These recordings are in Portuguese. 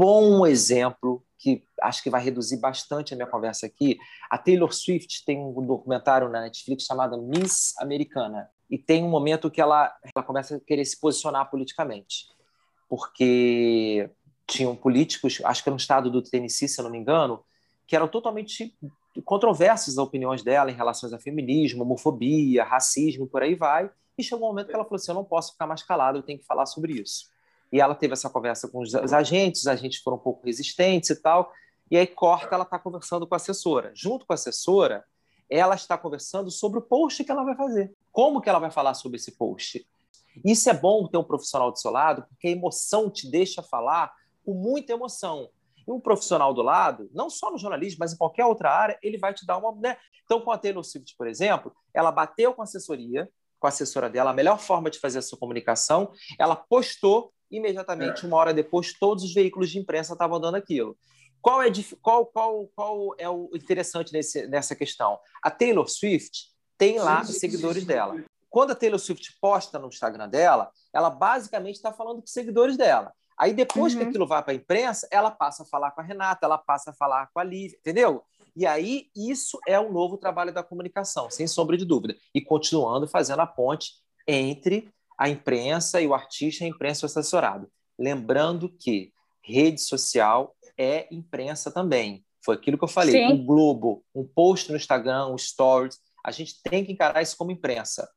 bom exemplo que acho que vai reduzir bastante a minha conversa aqui. A Taylor Swift tem um documentário na Netflix chamado Miss Americana e tem um momento que ela, ela começa a querer se posicionar politicamente, porque tinham políticos, acho que no estado do Tennessee, se eu não me engano, que eram totalmente controversas as opiniões dela em relação a feminismo, homofobia, racismo, por aí vai. E chegou um momento que ela falou assim: eu não posso ficar mais calada, eu tenho que falar sobre isso. E ela teve essa conversa com os agentes, os agentes foram um pouco resistentes e tal. E aí corta, ela está conversando com a assessora. Junto com a assessora, ela está conversando sobre o post que ela vai fazer. Como que ela vai falar sobre esse post? Isso é bom ter um profissional do seu lado, porque a emoção te deixa falar com muita emoção. E um profissional do lado, não só no jornalismo, mas em qualquer outra área, ele vai te dar uma. Né? Então, com a Taylor Swift, por exemplo, ela bateu com a assessoria, com a assessora dela, a melhor forma de fazer essa comunicação, ela postou imediatamente, uma hora depois, todos os veículos de imprensa estavam dando aquilo. Qual é, qual, qual, qual é o interessante nesse, nessa questão? A Taylor Swift tem lá os seguidores dela. Quando a Taylor Swift posta no Instagram dela, ela basicamente está falando com os seguidores dela. Aí depois uhum. que aquilo vai para a imprensa, ela passa a falar com a Renata, ela passa a falar com a Lívia, entendeu? E aí isso é o novo trabalho da comunicação, sem sombra de dúvida. E continuando fazendo a ponte entre a imprensa e o artista, a imprensa e assessorado. Lembrando que rede social é imprensa também. Foi aquilo que eu falei. Sim. Um Globo, um post no Instagram, um Stories, a gente tem que encarar isso como imprensa.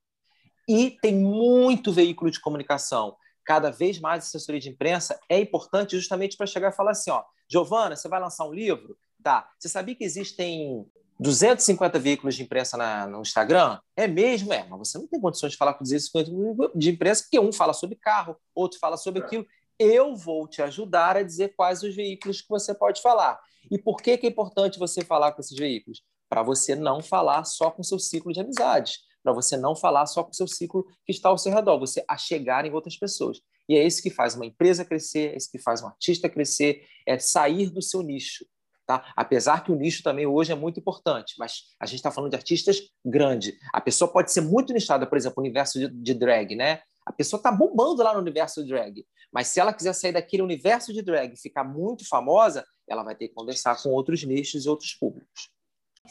E tem muito veículo de comunicação. Cada vez mais assessoria de imprensa é importante justamente para chegar e falar assim, ó, Giovana, você vai lançar um livro? Tá. Você sabia que existem 250 veículos de imprensa na, no Instagram? É mesmo? É, mas você não tem condições de falar com 250 de imprensa, porque um fala sobre carro, outro fala sobre é. aquilo. Eu vou te ajudar a dizer quais os veículos que você pode falar. E por que, que é importante você falar com esses veículos? Para você não falar só com seu ciclo de amizades, para você não falar só com seu ciclo que está ao seu redor, você a chegar em outras pessoas. E é isso que faz uma empresa crescer, é isso que faz um artista crescer, é sair do seu nicho. Tá? Apesar que o nicho também hoje é muito importante, mas a gente está falando de artistas grandes. A pessoa pode ser muito nichada, por exemplo, no universo de, de drag, né? A pessoa está bombando lá no universo drag, mas se ela quiser sair daquele universo de drag e ficar muito famosa, ela vai ter que conversar com outros nichos e outros públicos.